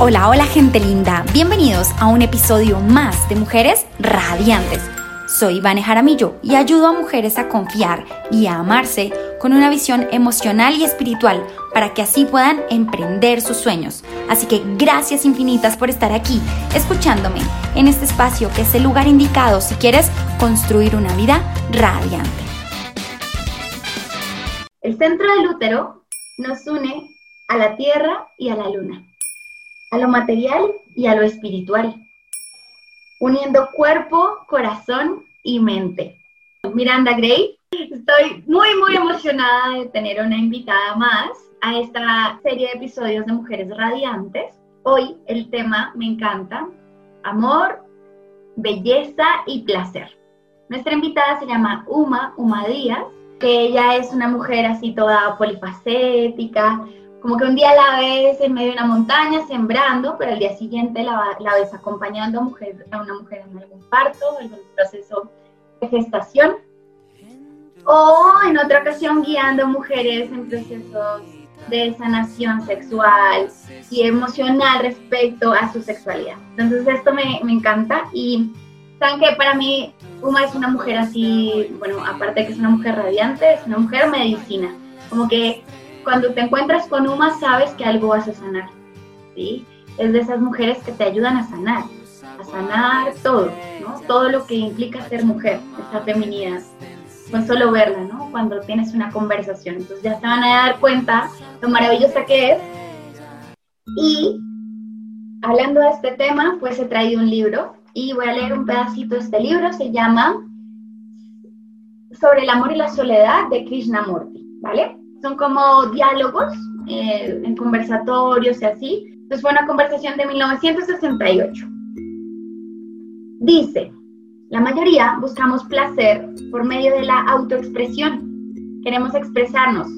Hola, hola gente linda, bienvenidos a un episodio más de Mujeres Radiantes. Soy Vane Jaramillo y ayudo a mujeres a confiar y a amarse con una visión emocional y espiritual para que así puedan emprender sus sueños. Así que gracias infinitas por estar aquí, escuchándome en este espacio que es el lugar indicado si quieres construir una vida radiante. El centro del útero nos une a la tierra y a la luna a lo material y a lo espiritual, uniendo cuerpo, corazón y mente. Miranda Gray, estoy muy, muy emocionada de tener una invitada más a esta serie de episodios de Mujeres Radiantes. Hoy el tema me encanta, amor, belleza y placer. Nuestra invitada se llama Uma, Uma Díaz, que ella es una mujer así toda polifacética, como que un día la ves en medio de una montaña sembrando, pero al día siguiente la, ves acompañando a, mujer, a una mujer en algún parto, en algún proceso de gestación, o en otra ocasión guiando a mujeres en procesos de sanación sexual y emocional respecto a su sexualidad. Entonces esto me, me encanta. Y saben que para mí Uma es una mujer así, bueno, aparte de que es una mujer radiante, es una mujer medicina, como que cuando te encuentras con Uma sabes que algo vas a sanar, ¿sí? Es de esas mujeres que te ayudan a sanar, a sanar todo, ¿no? Todo lo que implica ser mujer, esa feminidad, con solo verla, ¿no? Cuando tienes una conversación. Entonces ya se van a dar cuenta lo maravillosa que es. Y hablando de este tema, pues he traído un libro y voy a leer un pedacito de este libro, se llama Sobre el amor y la soledad de Krishnamurti, ¿vale? Son como diálogos eh, en conversatorios y así. Entonces fue una conversación de 1968. Dice, la mayoría buscamos placer por medio de la autoexpresión. Queremos expresarnos,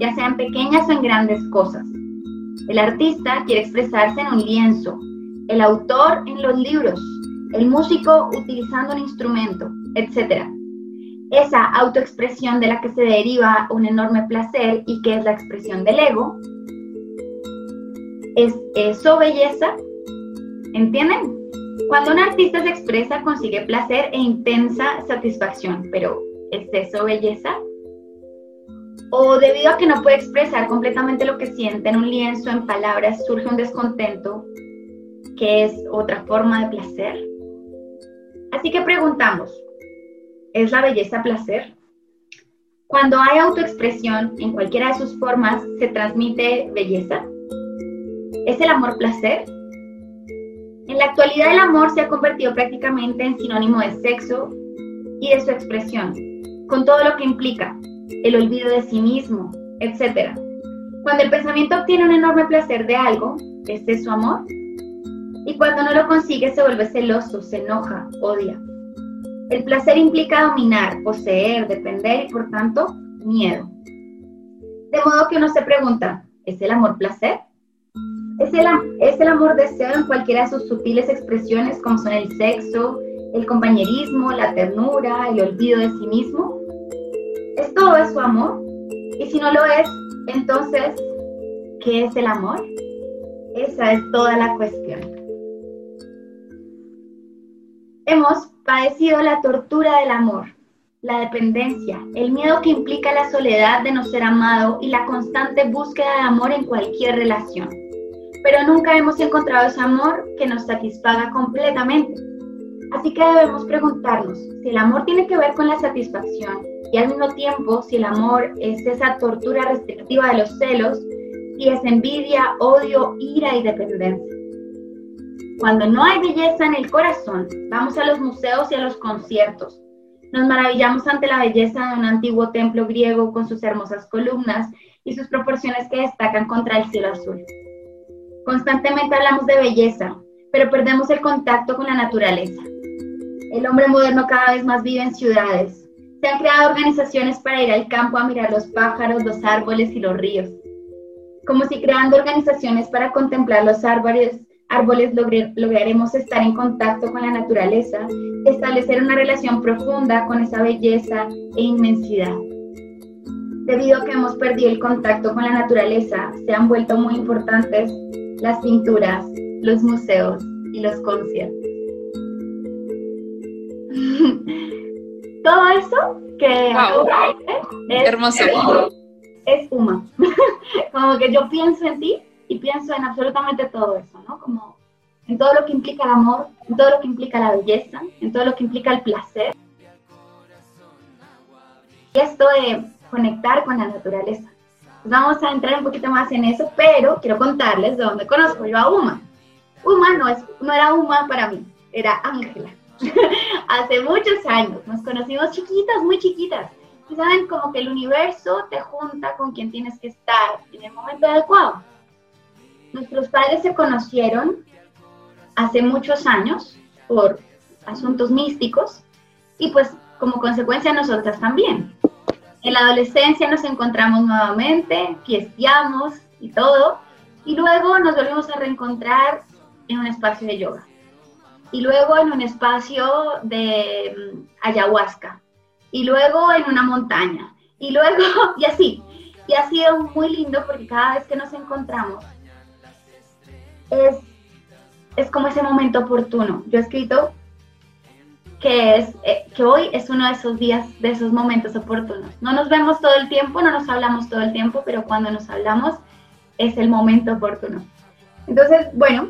ya sean pequeñas o en grandes cosas. El artista quiere expresarse en un lienzo, el autor en los libros, el músico utilizando un instrumento, etc esa autoexpresión de la que se deriva un enorme placer y que es la expresión del ego, es eso belleza, ¿entienden? Cuando un artista se expresa consigue placer e intensa satisfacción, pero ¿es eso belleza? O debido a que no puede expresar completamente lo que siente en un lienzo, en palabras, surge un descontento, que es otra forma de placer. Así que preguntamos, ¿Es la belleza placer? Cuando hay autoexpresión en cualquiera de sus formas, ¿se transmite belleza? ¿Es el amor placer? En la actualidad el amor se ha convertido prácticamente en sinónimo de sexo y de su expresión, con todo lo que implica, el olvido de sí mismo, etc. Cuando el pensamiento obtiene un enorme placer de algo, ¿es su amor? Y cuando no lo consigue se vuelve celoso, se enoja, odia. El placer implica dominar, poseer, depender y por tanto miedo. De modo que uno se pregunta, ¿es el amor placer? ¿Es el, ¿Es el amor deseo en cualquiera de sus sutiles expresiones como son el sexo, el compañerismo, la ternura, el olvido de sí mismo? ¿Es todo eso amor? Y si no lo es, entonces, ¿qué es el amor? Esa es toda la cuestión. Hemos padecido la tortura del amor, la dependencia, el miedo que implica la soledad de no ser amado y la constante búsqueda de amor en cualquier relación. Pero nunca hemos encontrado ese amor que nos satisfaga completamente. Así que debemos preguntarnos si el amor tiene que ver con la satisfacción y al mismo tiempo si el amor es esa tortura restrictiva de los celos y es envidia, odio, ira y dependencia. Cuando no hay belleza en el corazón, vamos a los museos y a los conciertos. Nos maravillamos ante la belleza de un antiguo templo griego con sus hermosas columnas y sus proporciones que destacan contra el cielo azul. Constantemente hablamos de belleza, pero perdemos el contacto con la naturaleza. El hombre moderno cada vez más vive en ciudades. Se han creado organizaciones para ir al campo a mirar los pájaros, los árboles y los ríos. Como si creando organizaciones para contemplar los árboles árboles lograremos estar en contacto con la naturaleza, establecer una relación profunda con esa belleza e inmensidad. Debido a que hemos perdido el contacto con la naturaleza, se han vuelto muy importantes las pinturas, los museos y los conciertos. Todo eso que es hermoso. Es Uma. Como que yo pienso en ti y pienso en absolutamente todo eso, ¿no? Como en todo lo que implica el amor, en todo lo que implica la belleza, en todo lo que implica el placer. Y esto de conectar con la naturaleza. Pues vamos a entrar un poquito más en eso, pero quiero contarles de dónde conozco yo a Uma. Uma no, es, no era Uma para mí, era Ángela. Hace muchos años nos conocimos chiquitas, muy chiquitas. Y saben, como que el universo te junta con quien tienes que estar en el momento adecuado. Nuestros padres se conocieron hace muchos años por asuntos místicos y pues como consecuencia nosotras también. En la adolescencia nos encontramos nuevamente, fiesteamos y todo, y luego nos volvimos a reencontrar en un espacio de yoga. Y luego en un espacio de mm, ayahuasca. Y luego en una montaña. Y luego, y así. Y ha sido muy lindo porque cada vez que nos encontramos es, es como ese momento oportuno. Yo he escrito que, es, eh, que hoy es uno de esos días, de esos momentos oportunos. No nos vemos todo el tiempo, no nos hablamos todo el tiempo, pero cuando nos hablamos es el momento oportuno. Entonces, bueno,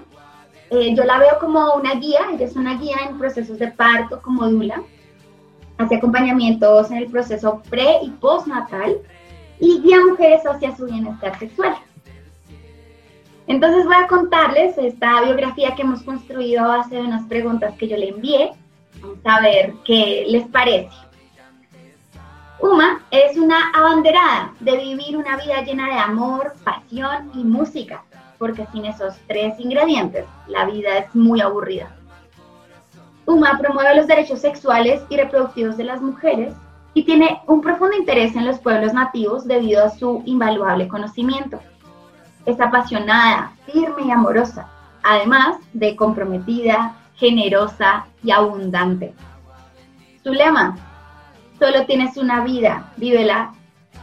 eh, yo la veo como una guía, ella es una guía en procesos de parto como Dula, hace acompañamientos en el proceso pre y postnatal y guía a mujeres hacia su bienestar sexual. Entonces voy a contarles esta biografía que hemos construido a base de unas preguntas que yo le envié. Vamos a ver qué les parece. Uma es una abanderada de vivir una vida llena de amor, pasión y música porque sin esos tres ingredientes la vida es muy aburrida. UMA promueve los derechos sexuales y reproductivos de las mujeres y tiene un profundo interés en los pueblos nativos debido a su invaluable conocimiento. Es apasionada, firme y amorosa, además de comprometida, generosa y abundante. Su lema, solo tienes una vida, vívela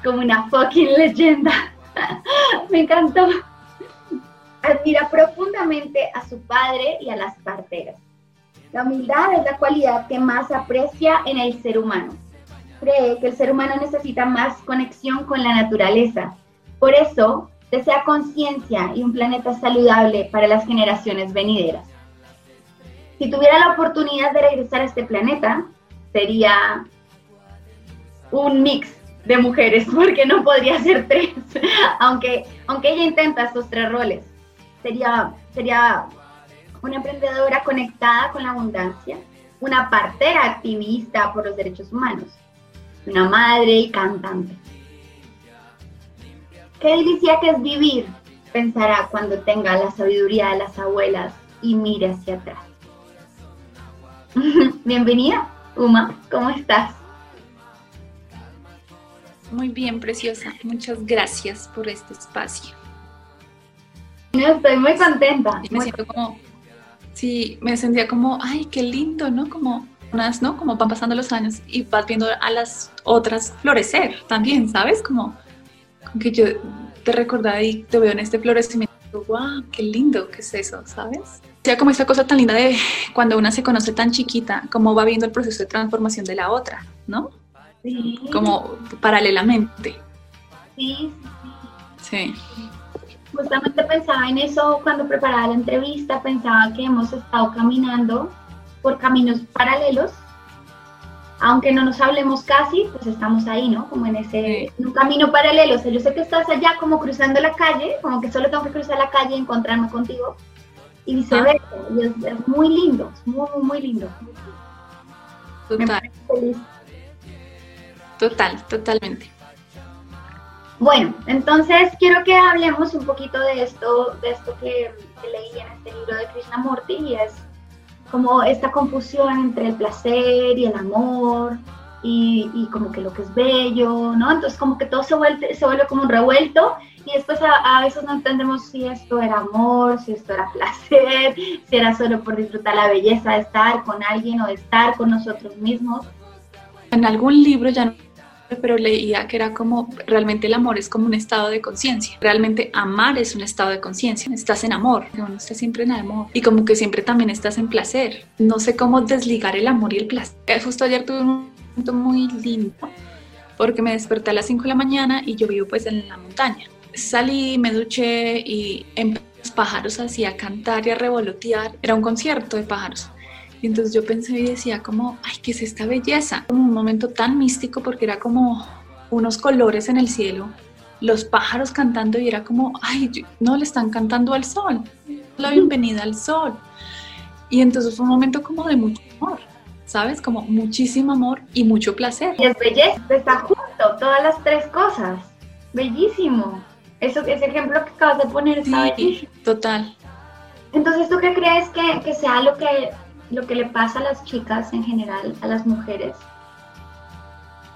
como una fucking leyenda. Me encantó admira profundamente a su padre y a las parteras. La humildad es la cualidad que más aprecia en el ser humano. Cree que el ser humano necesita más conexión con la naturaleza. Por eso, desea conciencia y un planeta saludable para las generaciones venideras. Si tuviera la oportunidad de regresar a este planeta, sería un mix de mujeres, porque no podría ser tres, aunque, aunque ella intenta estos tres roles sería, sería una emprendedora conectada con la abundancia, una partera activista por los derechos humanos, una madre y cantante. Qué delicia que es vivir, pensará cuando tenga la sabiduría de las abuelas y mire hacia atrás. Bienvenida, Uma, ¿cómo estás? Muy bien, preciosa. Muchas gracias por este espacio. Estoy muy contenta. me siento como, sí, me sentía como, ay, qué lindo, ¿no? Como unas, ¿no? Como van pasando los años y vas viendo a las otras florecer también, ¿sabes? Como, que yo te recordaba y te veo en este florecimiento, wow, qué lindo, ¿qué es eso, ¿sabes? O sea, como esta cosa tan linda de cuando una se conoce tan chiquita, como va viendo el proceso de transformación de la otra, ¿no? Sí. Como paralelamente. Sí, sí. Sí justamente pensaba en eso cuando preparaba la entrevista, pensaba que hemos estado caminando por caminos paralelos, aunque no nos hablemos casi, pues estamos ahí, ¿no? Como en ese un camino paralelo. O sea, yo sé que estás allá como cruzando la calle, como que solo tengo que cruzar la calle y encontrarme contigo, y viceversa. Y es, muy lindo, es muy, muy lindo. Total. Total, totalmente. Bueno, entonces quiero que hablemos un poquito de esto, de esto que, leí en este libro de Krishnamurti y es como esta confusión entre el placer y el amor y, como que lo que es bello, ¿no? Entonces como que todo se vuelve, se vuelve como un revuelto y después a, veces no entendemos si esto era amor, si esto era placer, si era solo por disfrutar la belleza de estar con alguien o de estar con nosotros mismos. En algún libro ya pero leía que era como realmente el amor es como un estado de conciencia. Realmente amar es un estado de conciencia. Estás en amor, no estás siempre en amor y como que siempre también estás en placer. No sé cómo desligar el amor y el placer. Justo ayer tuve un momento muy lindo porque me desperté a las 5 de la mañana y yo vivo pues en la montaña. Salí, me duché y los pájaros así a cantar y a revolotear. Era un concierto de pájaros. Y entonces yo pensé y decía como, ay, ¿qué es esta belleza? un momento tan místico porque era como unos colores en el cielo, los pájaros cantando y era como, ay, no le están cantando al sol, la bienvenida al sol. Y entonces fue un momento como de mucho amor, ¿sabes? Como muchísimo amor y mucho placer. Y es belleza, está junto, todas las tres cosas. Bellísimo. Eso, ese ejemplo que acabas de poner está sí, Total. Entonces, ¿tú qué crees que, que sea lo que lo que le pasa a las chicas en general, a las mujeres.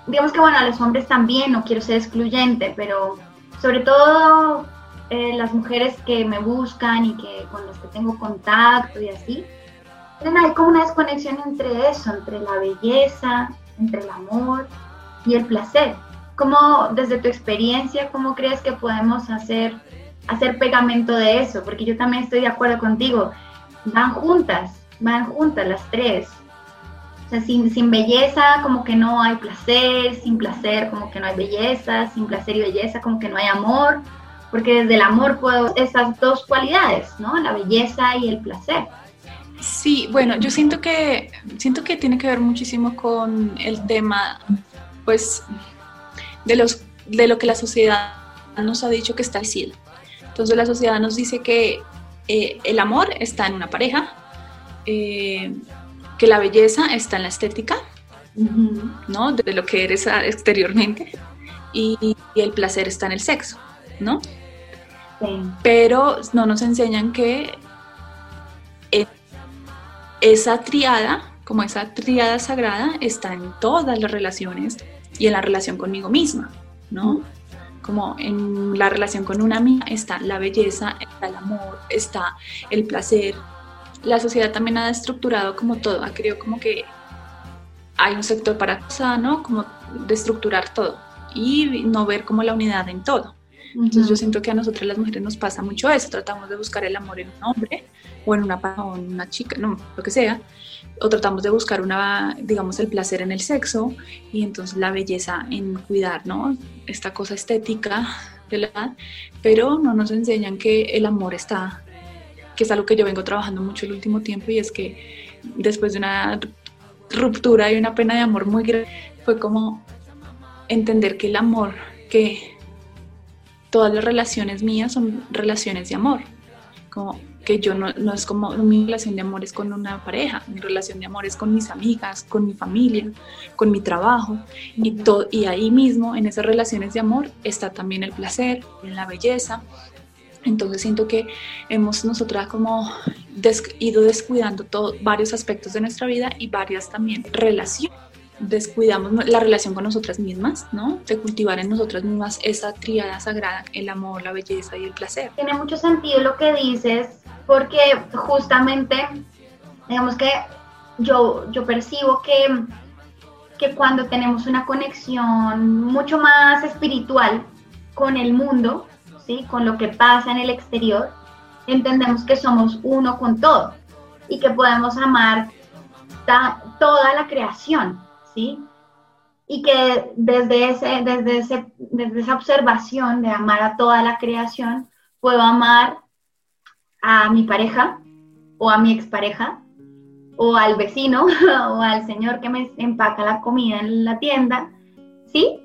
Digamos que bueno, a los hombres también, no quiero ser excluyente, pero sobre todo eh, las mujeres que me buscan y que con las que tengo contacto y así, hay como una desconexión entre eso, entre la belleza, entre el amor y el placer. ¿Cómo, desde tu experiencia, cómo crees que podemos hacer, hacer pegamento de eso? Porque yo también estoy de acuerdo contigo, van juntas, van juntas las tres. O sea, sin, sin belleza como que no hay placer, sin placer como que no hay belleza, sin placer y belleza como que no hay amor, porque desde el amor puedo esas dos cualidades, ¿no? La belleza y el placer. Sí, bueno, yo siento que siento que tiene que ver muchísimo con el tema, pues, de los de lo que la sociedad nos ha dicho que está sido. Entonces la sociedad nos dice que eh, el amor está en una pareja, eh, que la belleza está en la estética, ¿no? De lo que eres exteriormente, y, el placer está en el sexo, ¿no? Pero no nos enseñan que esa triada, como esa triada sagrada, está en todas las relaciones y en la relación conmigo misma, ¿no? Como en la relación con una amiga está la belleza, está el amor, está el placer, la sociedad también ha estructurado como todo, ha querido como que hay un sector para ¿no? Como de estructurar todo y no ver como la unidad en todo. Entonces yo siento que a nosotras las mujeres nos pasa mucho eso, tratamos de buscar el amor en un hombre o en una o en una chica, no, lo que sea, o tratamos de buscar una, digamos, el placer en el sexo y entonces la belleza en cuidar, ¿no? Esta cosa estética de la edad, pero no nos enseñan que el amor está que es algo que yo vengo trabajando mucho el último tiempo y es que después de una ruptura y una pena de amor muy grande, fue como entender que el amor, que todas las relaciones mías son relaciones de amor, como que yo no, no es como mi relación de amor es con una pareja, mi relación de amor es con mis amigas, con mi familia, con mi trabajo. Y, todo, y ahí mismo en esas relaciones de amor está también el placer, la belleza entonces siento que hemos nosotras como ido descuidando todo, varios aspectos de nuestra vida y varias también relaciones. Descuidamos la relación con nosotras mismas, ¿no? De cultivar en nosotras mismas esa tríada sagrada, el amor, la belleza y el placer. Tiene mucho sentido lo que dices, porque justamente, digamos que yo, yo percibo que, que cuando tenemos una conexión mucho más espiritual con el mundo, con lo que pasa en el exterior, entendemos que somos uno con todo y que podemos amar toda la creación, ¿sí? Y que desde, ese, desde, ese, desde esa observación de amar a toda la creación, puedo amar a mi pareja o a mi expareja o al vecino o al señor que me empaca la comida en la tienda, ¿sí?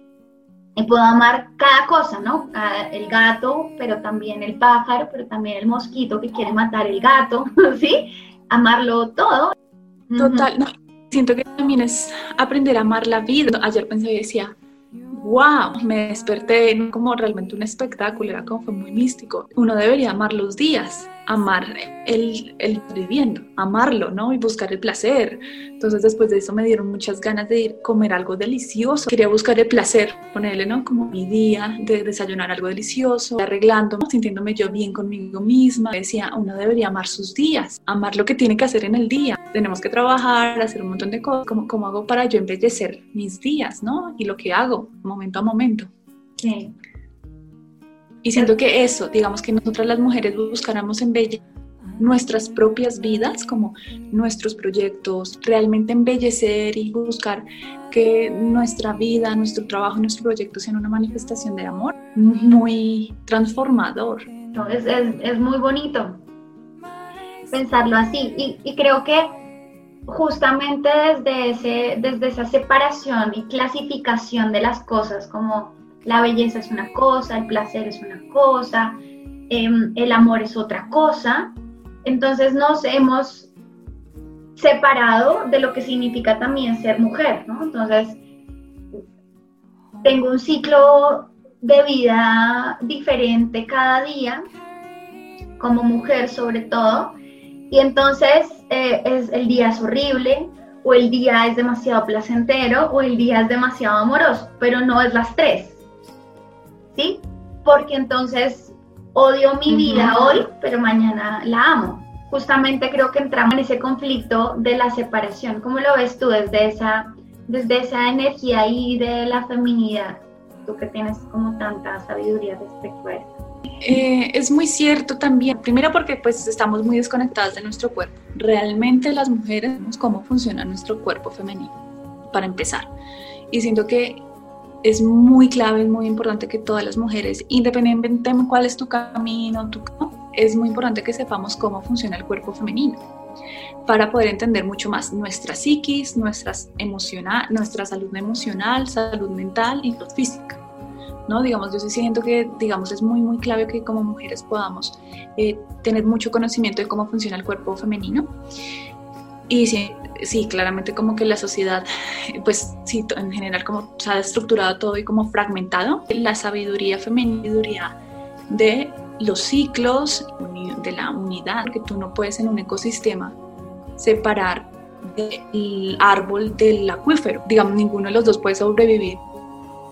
Y puedo amar cada cosa, ¿no? El gato, pero también el pájaro, pero también el mosquito que quiere matar el gato, ¿sí? Amarlo todo. Total, no, siento que también es aprender a amar la vida. Ayer pensé y decía, wow, me desperté como realmente un espectáculo, era como fue muy místico. Uno debería amar los días, amar el, el viviendo, amarlo, ¿no? Y buscar el placer. Entonces después de eso me dieron muchas ganas de ir comer algo delicioso. Quería buscar el placer, ponerle, ¿no? Como mi día de desayunar algo delicioso, arreglando, sintiéndome yo bien conmigo misma. Decía, uno debería amar sus días, amar lo que tiene que hacer en el día. Tenemos que trabajar, hacer un montón de cosas. ¿Cómo, cómo hago para yo embellecer mis días, ¿no? Y lo que hago momento a momento. Sí. Y siento que eso, digamos que nosotras las mujeres buscáramos embellecer nuestras propias vidas, como nuestros proyectos, realmente embellecer y buscar que nuestra vida, nuestro trabajo, nuestro proyecto sean una manifestación de amor muy transformador. Es, es, muy bonito pensarlo así y, y, creo que justamente desde, ese, desde esa separación y clasificación de las cosas como la belleza es una cosa, el placer es una cosa, em, el amor es otra cosa. Entonces nos hemos separado de lo que significa también ser mujer, ¿no? Entonces, tengo un ciclo de vida diferente cada día, como mujer sobre todo, y entonces eh, es, el día es horrible, o el día es demasiado placentero, o el día es demasiado amoroso, pero no es las tres. ¿Sí? Porque entonces odio mi vida hoy, pero mañana la amo. Justamente creo que entramos en ese conflicto de la separación. ¿Cómo lo ves tú desde esa, desde esa energía y de la feminidad? Tú que tienes como tanta sabiduría respecto a eso. Eh, es muy cierto también, primero porque pues estamos muy desconectadas de nuestro cuerpo. Realmente las mujeres sabemos cómo funciona nuestro cuerpo femenino, para empezar. Y siento que es muy clave, es muy importante que todas las mujeres, independientemente de cuál es tu camino, tu, es muy importante que sepamos cómo funciona el cuerpo femenino para poder entender mucho más nuestra psiquis, nuestras emocional, nuestra salud emocional, salud mental y física. ¿no? Digamos, yo sí siento que, digamos, es muy, muy clave que como mujeres podamos eh, tener mucho conocimiento de cómo funciona el cuerpo femenino. Y sí, sí, claramente como que la sociedad, pues sí, en general como se ha estructurado todo y como fragmentado. La sabiduría femenina de los ciclos, de la unidad, que tú no puedes en un ecosistema separar el árbol del acuífero. Digamos, ninguno de los dos puede sobrevivir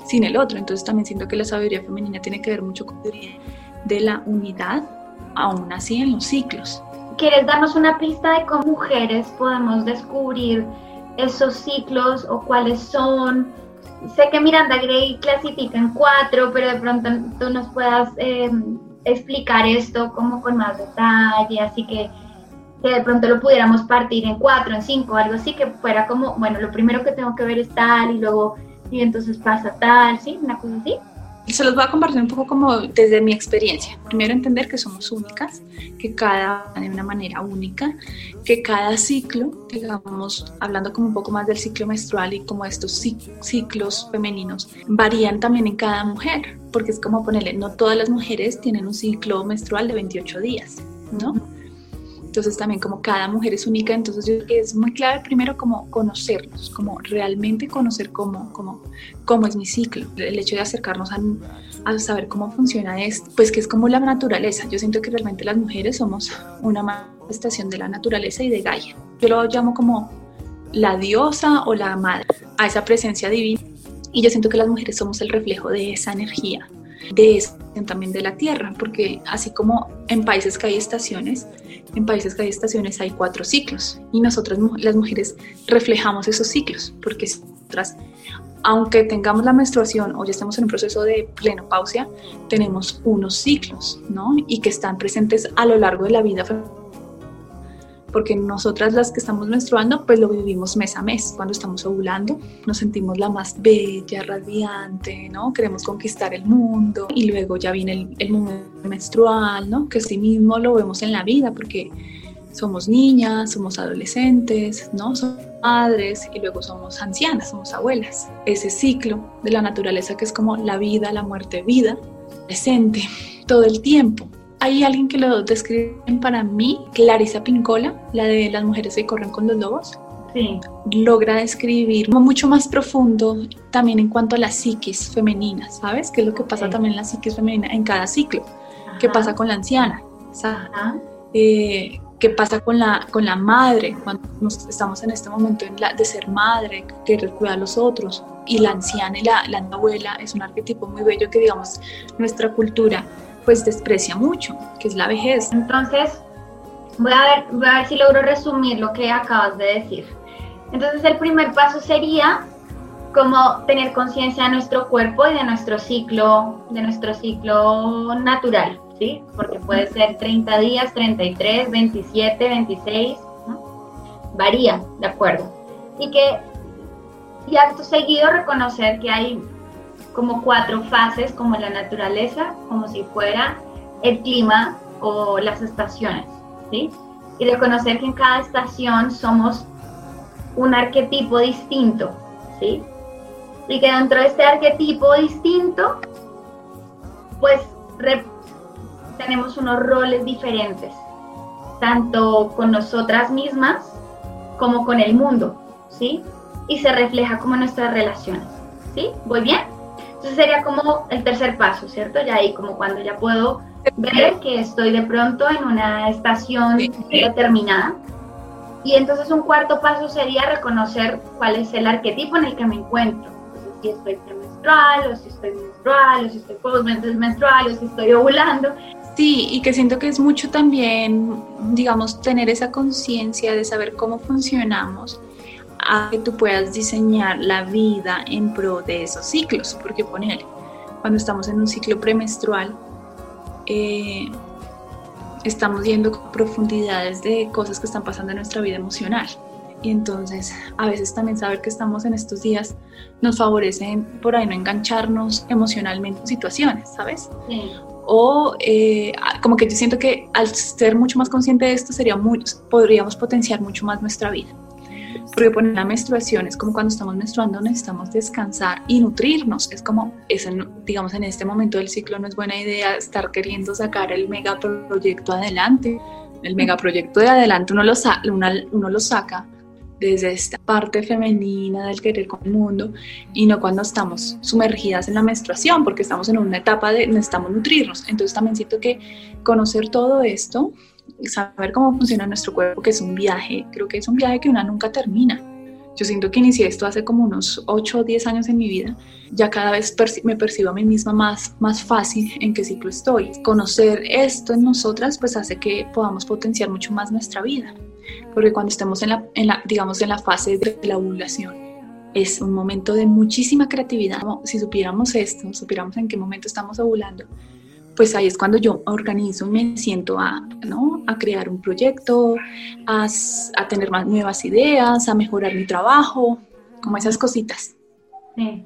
sin el otro. Entonces también siento que la sabiduría femenina tiene que ver mucho con la de la unidad, aún así en los ciclos. ¿Quieres darnos una pista de cómo mujeres podemos descubrir esos ciclos o cuáles son? Sé que Miranda Gray clasifica en cuatro, pero de pronto tú nos puedas em, explicar esto como con más detalle, así que, que de pronto lo pudiéramos partir en cuatro, en cinco, algo así, que fuera como, bueno, lo primero que tengo que ver es tal y luego, y entonces pasa tal, ¿sí? Una cosa así se los voy a compartir un poco como desde mi experiencia. Primero entender que somos únicas, que cada de una manera única, que cada ciclo, digamos, hablando como un poco más del ciclo menstrual y como estos ciclos femeninos, varían también en cada mujer, porque es como ponerle, no todas las mujeres tienen un ciclo menstrual de 28 días, ¿no? Entonces también como cada mujer es única, entonces yo creo que es muy clave primero como conocernos, como realmente conocer cómo, cómo, cómo es mi ciclo. El hecho de acercarnos a, a saber cómo funciona esto, pues que es como la naturaleza. Yo siento que realmente las mujeres somos una manifestación de la naturaleza y de Gaia. Yo lo llamo como la diosa o la madre, a esa presencia divina. Y yo siento que las mujeres somos el reflejo de esa energía, de eso también de la Tierra, porque así como en países que hay estaciones, en países que hay estaciones hay cuatro ciclos y nosotras las mujeres reflejamos esos ciclos, porque nosotras, aunque tengamos la menstruación o ya estamos en un proceso de plenopausia, tenemos unos ciclos, ¿no? Y que están presentes a lo largo de la vida porque nosotras las que estamos menstruando, pues lo vivimos mes a mes. Cuando estamos ovulando, nos sentimos la más bella, radiante, ¿no? Queremos conquistar el mundo y luego ya viene el, el momento menstrual, ¿no? Que sí mismo lo vemos en la vida porque somos niñas, somos adolescentes, ¿no? Somos madres y luego somos ancianas, somos abuelas. Ese ciclo de la naturaleza que es como la vida, la muerte, vida, presente todo el tiempo hay alguien que lo describe para mí, Clarisa Pincola, la de las mujeres que corren con los lobos. Sí. Logra describir mucho más profundo también en cuanto a las psiquis femeninas, ¿sabes? ¿Qué es lo que pasa también en la psiquis femenina en cada ciclo? ¿Qué pasa con la anciana? Eh, ¿Qué pasa con la, con la madre cuando estamos en este momento de ser madre, querer cuidar a los otros? Y la anciana y la, la abuela es un arquetipo muy bello que, digamos, nuestra cultura pues desprecia mucho, que es la vejez. Entonces, voy a ver, voy a ver si logro resumir lo que acabas de decir. Entonces, el primer paso sería como tener conciencia de nuestro cuerpo y de nuestro ciclo, de nuestro ciclo natural, ¿sí? Porque puede ser 30 días, 33, 27, 26, ¿no? Varía, ¿de acuerdo? Y que, y acto seguido, reconocer que hay como cuatro fases, como la naturaleza, como si fuera el clima o las estaciones, ¿sí? Y reconocer que en cada estación somos un arquetipo distinto, ¿sí? y que dentro de este arquetipo distinto, pues tenemos unos roles diferentes, tanto con nosotras mismas como con el mundo, ¿sí? Y se refleja como nuestras relaciones, ¿sí? ¿Voy bien? Entonces sería como el tercer paso, ¿cierto? Ya ahí como cuando ya puedo ver que estoy de pronto en una estación determinada. Y entonces un cuarto paso sería reconocer cuál es el arquetipo en el que me encuentro si estoy premenstrual, o si estoy menstrual, o si estoy postmenstrual, o si estoy ovulando. Sí, y que siento que es mucho también, digamos, tener esa conciencia de saber cómo funcionamos a que tú puedas diseñar la vida en pro de esos ciclos, porque poner, cuando estamos en un ciclo premenstrual, eh, estamos yendo con profundidades de cosas que están pasando en nuestra vida emocional. Y entonces a veces también saber que estamos en estos días nos favorece por ahí no engancharnos emocionalmente en situaciones, ¿sabes? O eh, como que yo siento que al ser mucho más consciente de esto sería muy, podríamos potenciar mucho más nuestra vida. Porque poner la menstruación es como cuando estamos menstruando necesitamos descansar y nutrirnos. Es como, es digamos, en este momento del ciclo no es buena idea estar queriendo sacar el megaproyecto adelante. El megaproyecto de adelante uno lo, uno, uno lo saca desde esta parte femenina del querer con el mundo y no cuando estamos sumergidas en la menstruación, porque estamos en una etapa de necesitamos nutrirnos. Entonces también siento que conocer todo esto, saber cómo funciona nuestro cuerpo, que es un viaje, creo que es un viaje que una nunca termina. Yo siento que inicié esto hace como unos 8 o 10 años en mi vida. Ya cada vez me percibo a mí misma más, más fácil en qué ciclo estoy. Conocer esto en nosotras pues hace que podamos potenciar mucho más nuestra vida porque cuando estamos en la, en la, digamos, en la fase de la ovulación, es un momento de muchísima creatividad. Si supiéramos esto, supiéramos en qué momento estamos ovulando, pues ahí es cuando yo organizo y me siento a, ¿no? a crear un proyecto, a, a, tener más nuevas ideas, a mejorar mi trabajo, como esas cositas. Sí.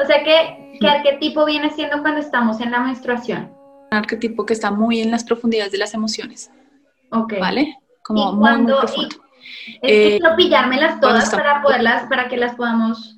O sea, ¿qué, qué arquetipo viene siendo cuando estamos en la menstruación? Un arquetipo que está muy en las profundidades de las emociones. Ok. ¿Vale? como y cuando, es eh, pillármelas todas para poderlas, para que las podamos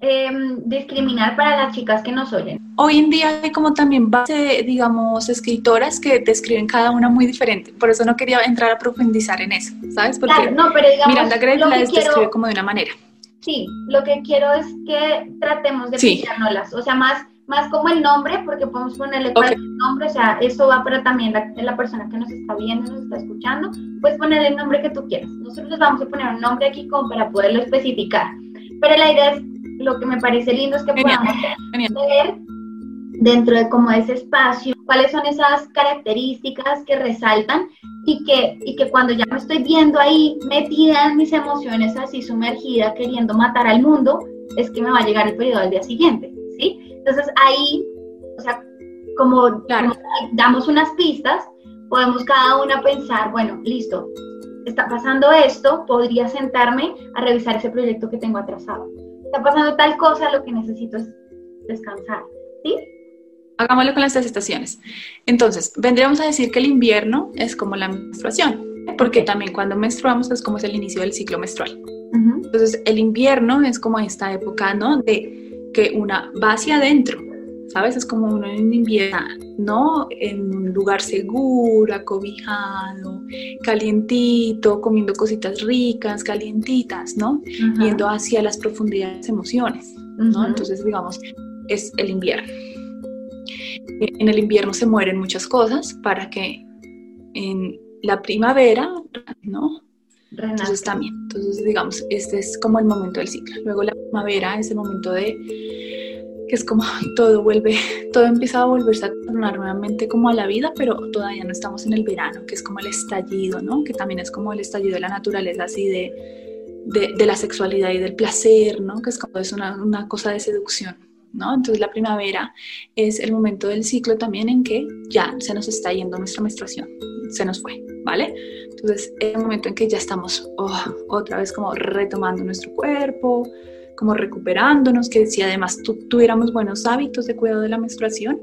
em, discriminar para las chicas que nos oyen. Hoy en día hay como también base, digamos, escritoras que describen cada una muy diferente. Por eso no quería entrar a profundizar en eso, ¿sabes? Porque claro, no, pero digamos, Miranda Gray la describe como de una manera. Sí, lo que quiero es que tratemos de sí. o sea, más más como el nombre, porque podemos ponerle cualquier nombre, o sea, eso va para también la, la, persona que nos está viendo, nos está escuchando, puedes ponerle el nombre que tú quieras. Nosotros vamos a poner un nombre aquí como para poderlo especificar. Pero la idea es, lo que me parece lindo es que podamos ver dentro de como ese espacio, cuáles son esas características que resaltan y que, y que cuando ya me estoy viendo ahí metida en mis emociones, así sumergida, queriendo matar al mundo, es que me va a llegar el periodo al día siguiente, ¿sí? Entonces ahí, o sea, como, damos unas pistas, podemos cada una pensar, bueno, listo, está pasando esto, podría sentarme a revisar ese proyecto que tengo atrasado. Está pasando tal cosa, lo que necesito es descansar, ¿sí? Hagámoslo con las tres estaciones. Entonces, vendríamos a decir que el invierno es como la menstruación, porque también cuando menstruamos es como es el inicio del ciclo menstrual. Entonces, el invierno es como esta época, ¿no? De que una va hacia adentro, ¿sabes? Es como uno en invierno, ¿no? En un lugar seguro, acobijado, calientito, comiendo cositas ricas, calientitas, ¿no? Yendo hacia las profundidades emociones, ¿no? Entonces, digamos, es el invierno. En el invierno se mueren muchas cosas para que en la primavera, ¿no? Entonces también, entonces digamos, este es como el momento del ciclo. Luego la primavera es el momento de que es como todo vuelve, todo empieza a volverse a tornar nuevamente como a la vida, pero todavía no estamos en el verano, que es como el estallido, ¿no? Que también es como el estallido de la naturaleza, así de, de, la sexualidad y del placer, ¿no? Que es como es una, una cosa de seducción. ¿No? Entonces la primavera es el momento del ciclo también en que ya se nos está yendo nuestra menstruación, se nos fue, ¿vale? Entonces es el momento en que ya estamos oh, otra vez como retomando nuestro cuerpo, como recuperándonos, que si además tuviéramos buenos hábitos de cuidado de la menstruación,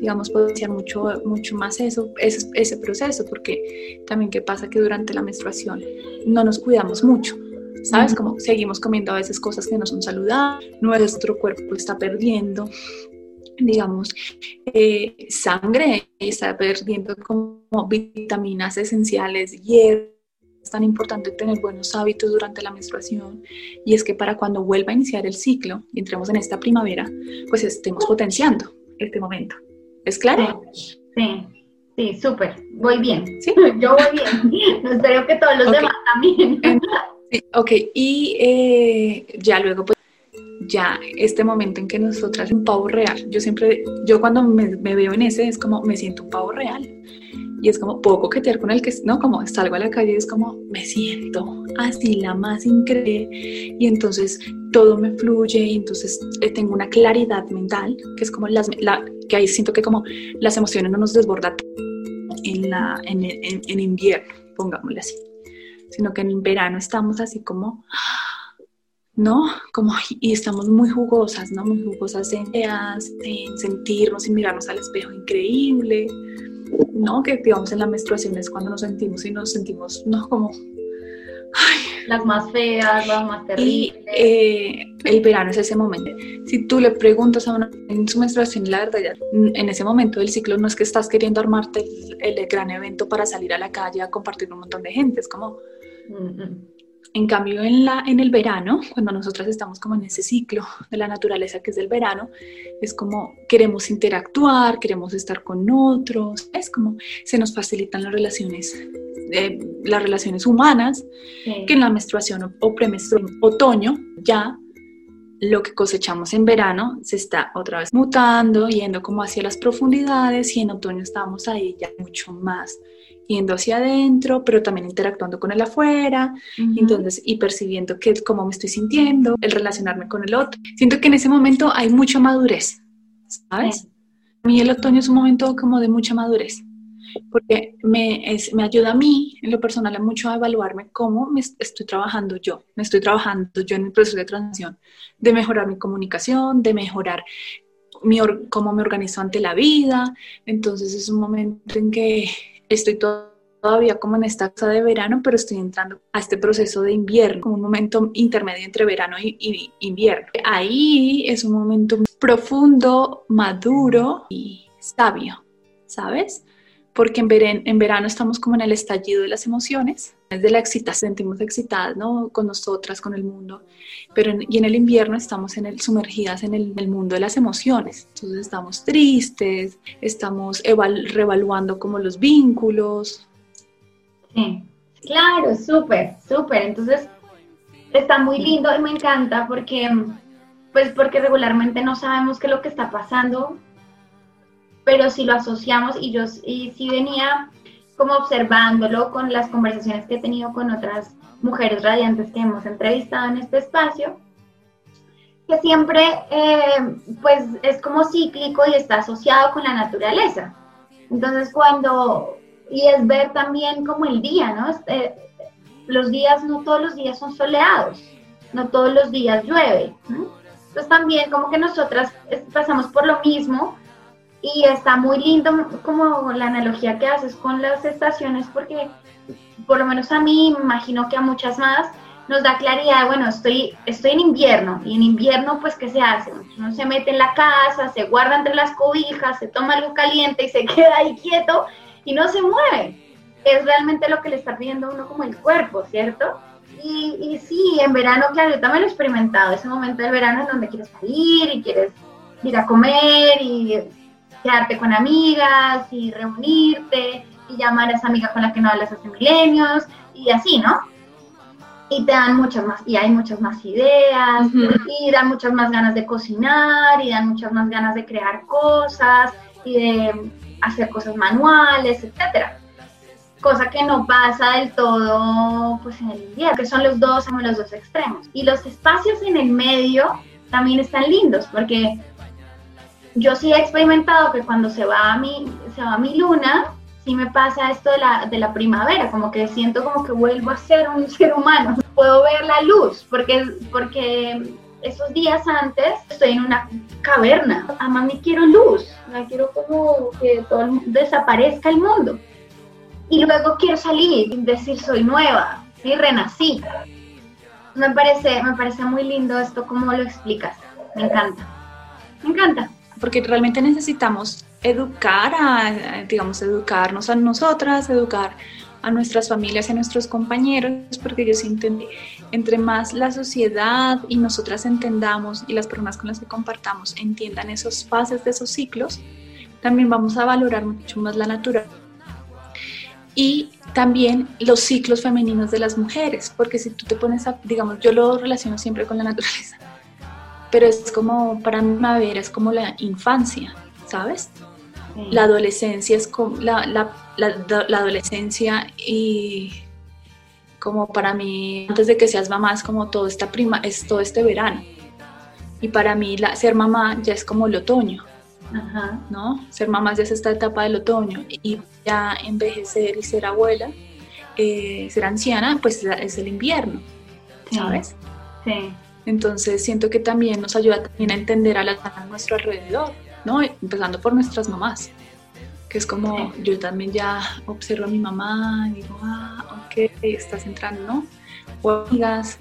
digamos, potenciar mucho, mucho más eso, ese, ese proceso, porque también qué pasa que durante la menstruación no nos cuidamos mucho. ¿Sabes? Como seguimos comiendo a veces cosas que no son saludables, nuestro cuerpo está perdiendo, digamos, eh, sangre, está perdiendo como vitaminas esenciales, hierro, es tan importante tener buenos hábitos durante la menstruación y es que para cuando vuelva a iniciar el ciclo y entremos en esta primavera, pues estemos potenciando este momento. ¿Es claro? Sí, sí, súper. Voy bien. ¿Sí? Yo voy bien. espero que todos los demás también. Sí, ok, y eh, ya luego pues ya este momento en que nosotras un pavo real, yo siempre, yo cuando me, me, veo en ese es como me siento un pavo real y es como puedo coquetear con el que, no, como salgo a la calle y es como me siento así la más increíble y entonces todo me fluye entonces eh, tengo una claridad mental que es como las, la, que ahí siento que como las emociones no nos desbordan en, en, en, en invierno, pongámosle así, sino que en verano estamos así como... ¿no? Como, y estamos muy jugosas, ¿no? Muy jugosas en, en sentirnos y mirarnos al espejo increíble, ¿no? Que digamos en la menstruación es cuando nos sentimos y nos sentimos, ¿no? Como... las más feas, las más terribles. Y eh, el verano es ese momento. Si tú le preguntas a una en su menstruación, la verdad, en ese momento del ciclo no es que estás queriendo armarte el, gran evento para salir a la calle a compartir un montón de gente, es como... En cambio, en, la, en el verano, cuando nosotras estamos como en ese ciclo de la naturaleza que es el verano, es como queremos interactuar, queremos estar con otros, es como se nos facilitan las relaciones, eh, las relaciones humanas, que en la menstruación o, premenstruación, otoño, ya lo que cosechamos en verano se está otra vez mutando, yendo como hacia las profundidades y en otoño estamos ahí ya mucho más yendo hacia adentro, pero también interactuando con el afuera, entonces, y percibiendo que, cómo me estoy sintiendo, el relacionarme con el otro. Siento que en ese momento hay mucha madurez, ¿sabes? A mí el otoño es un momento como de mucha madurez, porque me, es, me ayuda a mí, en lo personal, mucho a evaluarme cómo me estoy trabajando yo, me estoy trabajando yo en el proceso de transición, de mejorar mi comunicación, de mejorar mi, cómo me organizo ante la vida. Entonces es un momento en que estoy todavía como en esta casa de verano, pero estoy entrando a este proceso de invierno, como un momento intermedio entre verano y, invierno. Ahí es un momento profundo, maduro y sabio, ¿sabes? Porque en, en verano estamos como en el estallido de las emociones, de la excitación, sentimos excitadas, ¿no? Con nosotras, con el mundo, pero y en el invierno estamos en el, sumergidas en el, mundo de las emociones, entonces estamos tristes, estamos revaluando como los vínculos. Sí, claro, súper, súper, entonces está muy lindo y me encanta porque, pues porque regularmente no sabemos qué es lo que está pasando, pero si lo asociamos y yo y si venía como observándolo con las conversaciones que he tenido con otras mujeres radiantes que hemos entrevistado en este espacio, que siempre eh, pues es como cíclico y está asociado con la naturaleza. Entonces cuando, y es ver también como el día, ¿no? Este, los días, no todos los días son soleados, no todos los días llueve. Entonces también como que nosotras pasamos por lo mismo y está muy lindo como la analogía que haces con las estaciones porque por lo menos a mí, imagino que a muchas más, nos da claridad, bueno, estoy, estoy en invierno y en invierno pues ¿qué se hace? Uno se mete en la casa, se guarda entre las cobijas, se toma algo caliente y se queda ahí quieto y no se mueve. Es realmente lo que le está pidiendo uno como el cuerpo, ¿cierto? Y, y sí, en verano, claro, yo también lo he experimentado, ese momento del verano en donde quieres salir y quieres ir a comer y quedarte con amigas y reunirte, y llamar a esa amiga con la que no hablas hace milenios y así, ¿no? Y te dan muchas más, y hay muchas más ideas, y dan muchas más ganas de cocinar, y dan muchas más ganas de crear cosas, y de hacer cosas manuales, etcétera. Cosa que no pasa del todo pues, en el invierno, que son los dos, los dos extremos. Y los espacios en el medio también están lindos, porque yo sí he experimentado que cuando se va a mi, se va mi luna, sí me pasa esto de la, de la primavera, como que siento como que vuelvo a ser un ser humano. Puedo ver la luz, porque, porque esos días antes estoy en una caverna. A mí quiero luz, me quiero como que todo desaparezca el mundo. Y luego quiero salir decir soy nueva, y renací. Me parece, me parece muy lindo esto, como lo explicas. Me encanta. Me encanta porque realmente necesitamos educar, a, digamos, educarnos a nosotras, educar a nuestras familias y a nuestros compañeros, porque yo siento que entre más la sociedad y nosotras entendamos y las personas con las que compartamos entiendan esos fases de esos ciclos, también vamos a valorar mucho más la naturaleza y también los ciclos femeninos de las mujeres, porque si tú te pones a, digamos, yo lo relaciono siempre con la naturaleza, pero es como, para primavera es como la infancia, ¿sabes? La adolescencia es como, la, la, la, adolescencia y como para mí, antes de que seas mamá, es como todo, esta prima, es todo este verano. Y para mí la, ser mamá ya es como el otoño, ¿no? Ser mamá ya es esta etapa del otoño y ya envejecer y ser abuela, eh, ser anciana, pues es el invierno, ¿sabes? Sí. Entonces siento que también nos ayuda también a entender a la a nuestro alrededor, ¿no? Empezando por nuestras mamás, que es como yo también ya observo a mi mamá y digo, ah, ok, estás entrando, ¿no? O amigas,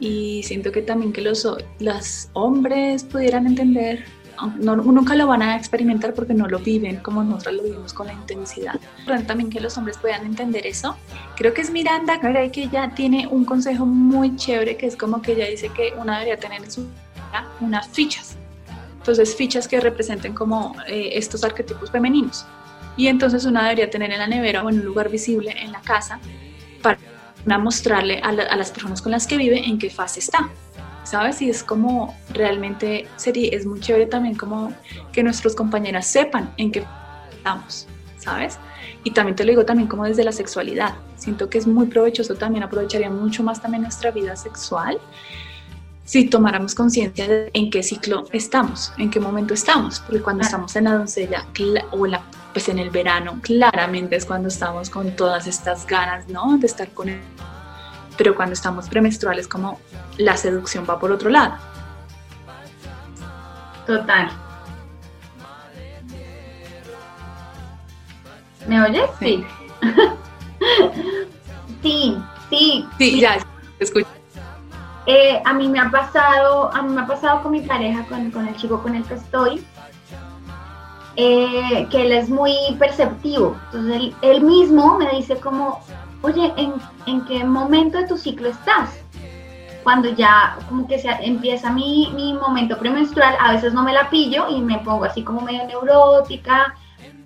y siento que también que los, los hombres pudieran entender nunca lo van a experimentar porque no lo viven como nosotros lo vivimos con la intensidad. Pero también que los hombres puedan entender eso. Creo que es Miranda creo que ella tiene un consejo muy chévere que es como que ella dice que una debería tener en su vida unas fichas. Entonces fichas que representen como eh, estos arquetipos femeninos. Y entonces una debería tener en la nevera o en un lugar visible en la casa para mostrarle a las personas con las que vive en qué fase está. ¿Sabes? Y es como realmente sería, es muy chévere también como que nuestros compañeras sepan en qué estamos, ¿sabes? Y también te lo digo también como desde la sexualidad. Siento que es muy provechoso también, aprovecharía mucho más también nuestra vida sexual si tomáramos conciencia de en qué ciclo estamos, en qué momento estamos, porque cuando estamos en la doncella o la, pues en el verano, claramente es cuando estamos con todas estas ganas, ¿no? De estar con él pero cuando estamos premenstruales como la seducción va por otro lado. Total. ¿Me oyes? Sí. Sí, sí. Sí, ya, escucho. Eh, a mí me ha pasado, a mí me ha pasado con mi pareja, con, el chico con el que estoy, eh, que él es muy perceptivo. Entonces él, él mismo me dice como, oye, ¿en, qué momento de tu ciclo estás? Cuando ya como que se empieza mi, mi momento premenstrual, a veces no me la pillo y me pongo así como medio neurótica,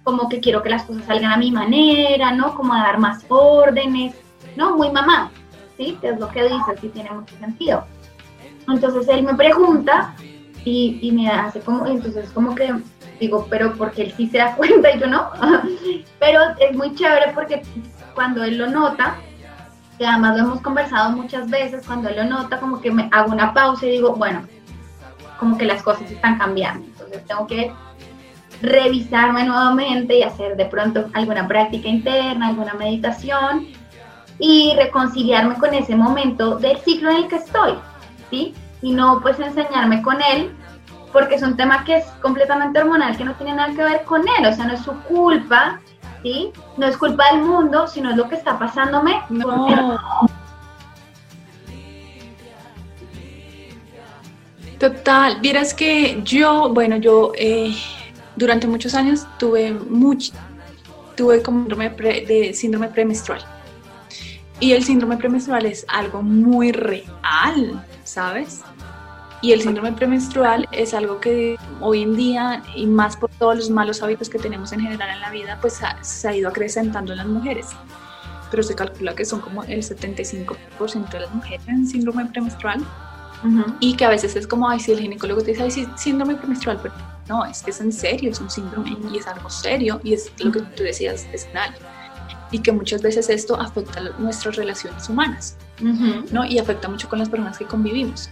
como que quiero que las cosas salgan a mi manera, ¿no? Como a dar más órdenes, ¿no? Muy mamá, ¿sí? Que es lo que dice, sí tiene mucho sentido. Entonces él me pregunta y, y me hace como, entonces como que digo, pero porque él sí se da cuenta y yo no. pero es muy chévere porque cuando él lo nota, que además lo hemos conversado muchas veces, cuando él lo nota, como que me hago una pausa y digo, bueno, como que las cosas están cambiando. Entonces tengo que revisarme nuevamente y hacer de pronto alguna práctica interna, alguna meditación y reconciliarme con ese momento del ciclo en el que estoy, ¿sí? Y no pues enseñarme con él porque es un tema que es completamente hormonal, que no tiene nada que ver con él, o sea, no es su culpa, No es culpa del mundo, sino es lo que está pasándome. No. Total, vieras que yo, bueno, yo eh, durante muchos años tuve mucho, tuve como de síndrome premenstrual. Y el síndrome premenstrual es algo muy real, ¿sabes? Y el síndrome premenstrual es algo que hoy en día, y más por todos los malos hábitos que tenemos en general en la vida, pues se ha ido acrecentando en las mujeres. Pero se calcula que son como el 75% de las mujeres en síndrome premenstrual. Y que a veces es como, ay, si el ginecólogo te dice, ay, sí, síndrome premenstrual, pero no, es que es en serio, es un síndrome y es algo serio y es lo que tú decías, es nada y que muchas veces esto afecta nuestras relaciones humanas, ¿no? Y afecta mucho con las personas que convivimos.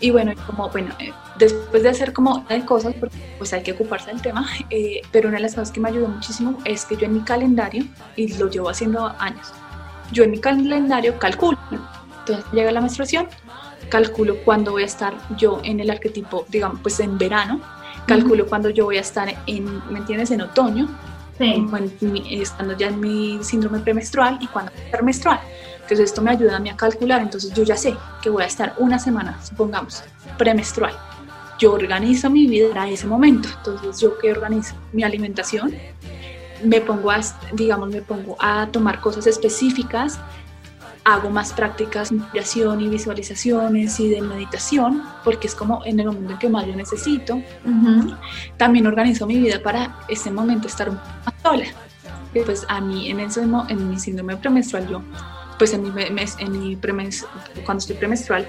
Y bueno, como, bueno, eh, después de hacer como de cosas, porque pues hay que ocuparse del tema, eh, pero una de las cosas que me ayudó muchísimo es que yo en mi calendario, y lo llevo haciendo años, yo en mi calendario calculo, entonces llega la menstruación, calculo cuándo voy a estar yo en el arquetipo, digamos, pues en verano, calculo cuándo yo voy a estar en, ¿me entiendes?, en otoño, estando ya en mi síndrome premenstrual y cuando menstrual. Entonces esto me ayuda a mí a calcular, entonces yo ya sé que voy a estar una semana, supongamos, premenstrual. Yo organizo mi vida para ese momento, entonces yo que organizo mi alimentación, me pongo a, digamos, me pongo a tomar cosas específicas hago más prácticas de inspiración y visualizaciones y de meditación, porque es como en el momento en que más yo necesito. También organizo mi vida para ese momento estar más sola. pues a mí en, ese, en mi síndrome premenstrual, yo, pues en mi, en mi cuando estoy premenstrual,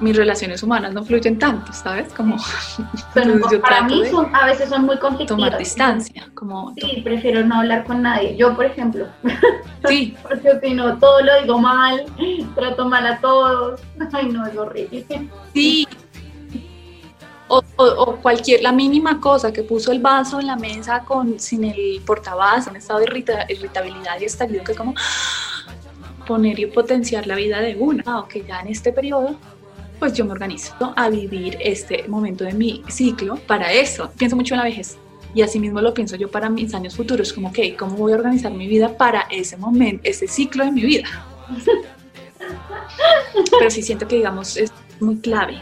mis relaciones humanas no fluyen tanto, ¿sabes? Como yo para mí son, a veces son muy conflictivas. Tomar distancia, como sí, prefiero no hablar con nadie. Yo, por ejemplo, sí, porque si no todo lo digo mal, trato mal a todos. Ay, no es horrible. Sí. O, o, cualquier, la mínima cosa que puso el vaso en la mesa con, sin el portavasos, un estado de irritabilidad y estallido que es como poner y potenciar la vida de una, aunque ya en este periodo pues yo me organizo a vivir este momento de mi ciclo para eso. Pienso mucho en la vejez. Y así mismo lo pienso yo para mis años futuros, como que, ¿cómo voy a organizar mi vida para ese momento, ese ciclo de mi vida? Pero sí siento que, digamos, es muy clave.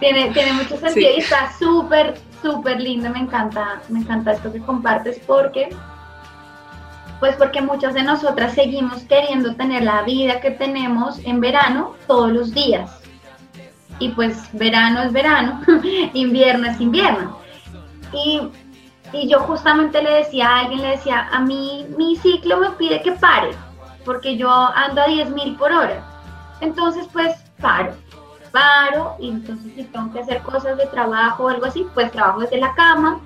Tiene, tiene mucho sentido y está súper, súper lindo. Me encanta, me encanta esto que compartes porque pues porque muchas de nosotras seguimos queriendo tener la vida que tenemos en verano todos los días. Y pues verano es verano, invierno es invierno. Y, yo justamente le decía a alguien, le decía, a mí mi ciclo me pide que pare, porque yo ando a 10 mil por hora. Entonces pues paro, paro y entonces si tengo que hacer cosas de trabajo o algo así, pues trabajo desde la cama.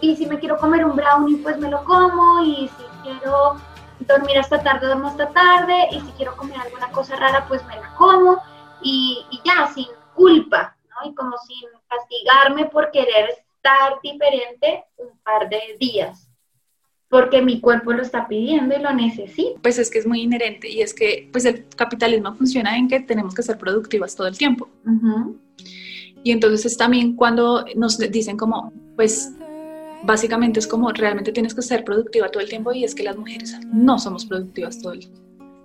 Y si me quiero comer un brownie, pues me lo como. Y si quiero dormir hasta tarde, duermo hasta tarde, y si quiero comer alguna cosa rara, pues me la como, y, ya, sin culpa, ¿no? Y como sin castigarme por querer estar diferente un par de días porque mi cuerpo lo está pidiendo y lo necesito. Pues es que es muy inherente y es que pues el capitalismo funciona en que tenemos que ser productivas todo el tiempo. Y entonces es también cuando nos dicen como, pues básicamente es como realmente tienes que ser productiva todo el tiempo y es que las mujeres no somos productivas todo el tiempo.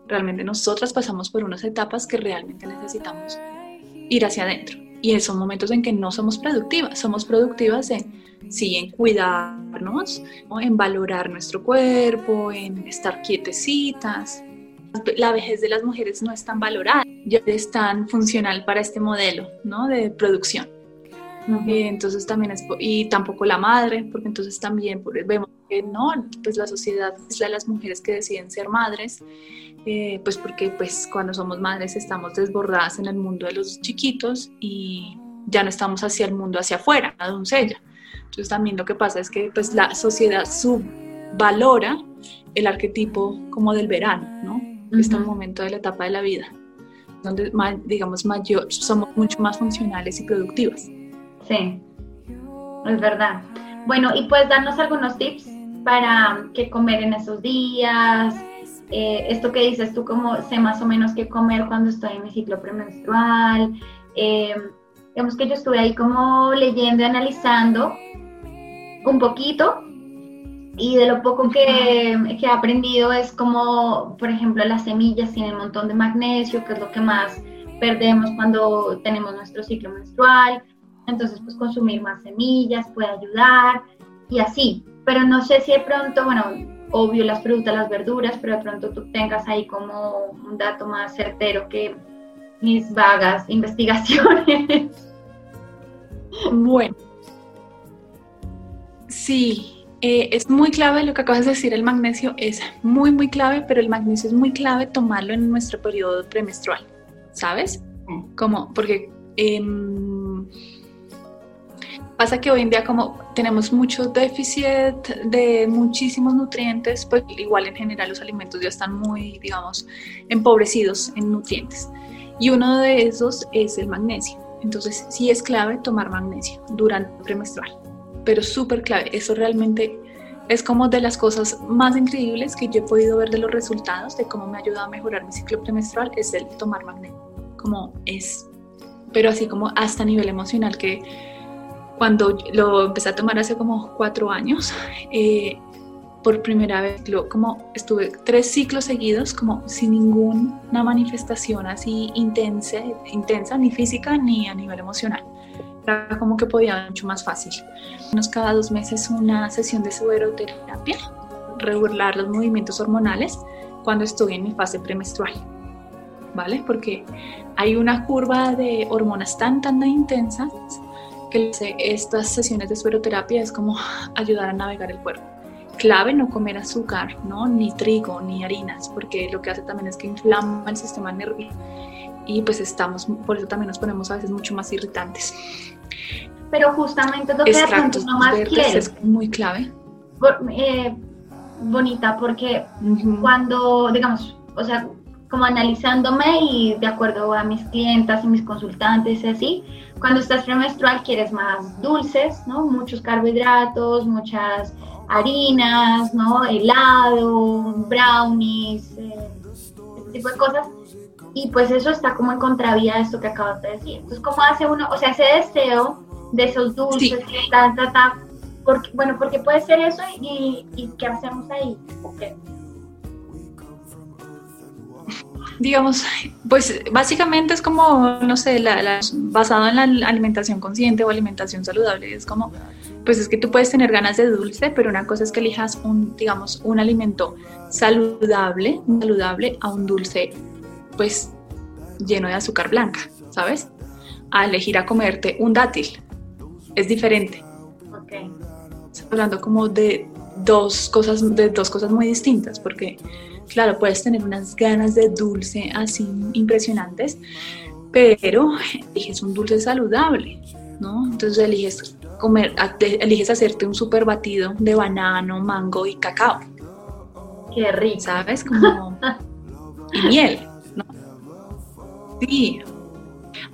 Realmente nosotras pasamos por unas etapas que realmente necesitamos ir hacia adentro. Y son momentos en que no somos productivas, somos productivas en, sí, en cuidarnos, en valorar nuestro cuerpo, en estar quietecitas. La vejez de las mujeres no es tan valorada, ya es tan funcional para este modelo ¿no? de producción entonces también es, y tampoco la madre, porque entonces también vemos que no, pues la sociedad es la de las mujeres que deciden ser madres, eh, pues porque pues cuando somos madres estamos desbordadas en el mundo de los chiquitos y ya no estamos hacia el mundo hacia afuera, la doncella. Entonces también lo que pasa es que pues la sociedad subvalora el arquetipo como del verano, ¿no? Este momento de la etapa de la vida, donde digamos mayor, somos mucho más funcionales y productivas. Sí, es verdad. Bueno, y puedes darnos algunos tips para qué comer en esos días. Eh, esto que dices tú, como sé más o menos qué comer cuando estoy en mi ciclo premenstrual. Eh, digamos que yo estuve ahí como leyendo y analizando un poquito y de lo poco que, que, he aprendido es como, por ejemplo, las semillas tienen un montón de magnesio, que es lo que más perdemos cuando tenemos nuestro ciclo menstrual. Entonces, pues consumir más semillas puede ayudar y así. Pero no sé si de pronto, bueno, obvio las frutas, las verduras, pero de pronto tú tengas ahí como un dato más certero que, mis vagas investigaciones. Bueno, sí, eh, es muy clave lo que acabas de decir, el magnesio es muy, muy clave, pero el magnesio es muy clave tomarlo en nuestro periodo premenstrual, ¿sabes? Como, porque em, pasa que hoy en día como tenemos mucho déficit de muchísimos nutrientes, pues igual en general los alimentos ya están muy, digamos, empobrecidos en nutrientes. Y uno de esos es el magnesio. Entonces sí es clave tomar magnesio durante el premenstrual, pero súper clave. Eso realmente es como de las cosas más increíbles que yo he podido ver de los resultados, de cómo me ha ayudado a mejorar mi ciclo premenstrual, es el tomar magnesio. Como es, pero así como hasta nivel emocional, que cuando lo empecé a tomar hace como cuatro años, eh, por primera vez, como estuve tres ciclos seguidos, como sin ninguna manifestación así intensa, intensa, ni física ni a nivel emocional. Era como que podía mucho más fácil. Menos cada dos meses una sesión de sueroterapia, regular los movimientos hormonales cuando estoy en mi fase premenstrual. ¿Vale? Porque hay una curva de hormonas tan, tan intensas que estas sesiones de sueroterapia es como ayudar a navegar el cuerpo clave no comer azúcar, ¿no? Ni trigo, ni harinas, porque lo que hace también es que inflama el sistema nervioso y pues estamos, por eso también nos ponemos a veces mucho más irritantes. Pero justamente lo que de no más es muy clave. Eh, bonita, porque cuando, digamos, o sea, como analizándome y de acuerdo a mis clientas y mis consultantes y así, cuando estás premenstrual quieres más dulces, ¿no? Muchos carbohidratos, muchas harinas, ¿no? Helado, brownies, eh, ese tipo de cosas. Y pues eso está como en contravía de esto que acabas de decir. Entonces, ¿cómo hace uno? O sea, ese deseo de esos dulces, ta, ta, ta, porque, bueno, porque puede ser eso y, y ¿qué hacemos ahí? Digamos, pues básicamente es como, no sé, basado en la alimentación consciente o alimentación saludable, es como pues es que tú puedes tener ganas de dulce, pero una cosa es que elijas un, digamos, un alimento saludable, saludable a un dulce, pues lleno de azúcar blanca, ¿sabes? A elegir a comerte un dátil. Es diferente. Ok. hablando como de dos cosas, de dos cosas muy distintas, porque, claro, puedes tener unas ganas de dulce así impresionantes, pero eliges un dulce saludable, ¿no? Entonces eliges comer, eliges hacerte un super batido de banano, mango y cacao. Qué rico. ¿Sabes? Como, y miel, ¿no? Sí.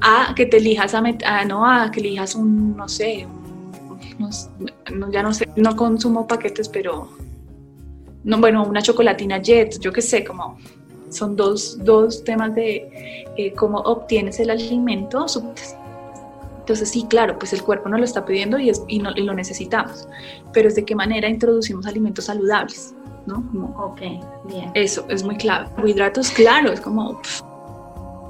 A que te elijas a, ah, no, a que elijas un, no sé, no, ya no sé, no consumo paquetes, pero, no, bueno, una chocolatina Jet, yo qué sé, como son dos, dos temas de eh, cómo obtienes el alimento, entonces sí, claro, pues el cuerpo nos lo está pidiendo y, es, y, no, lo necesitamos, pero es de qué manera introducimos alimentos saludables, ¿no? ok, bien. Eso es muy clave. Carbohidratos, claro, es como,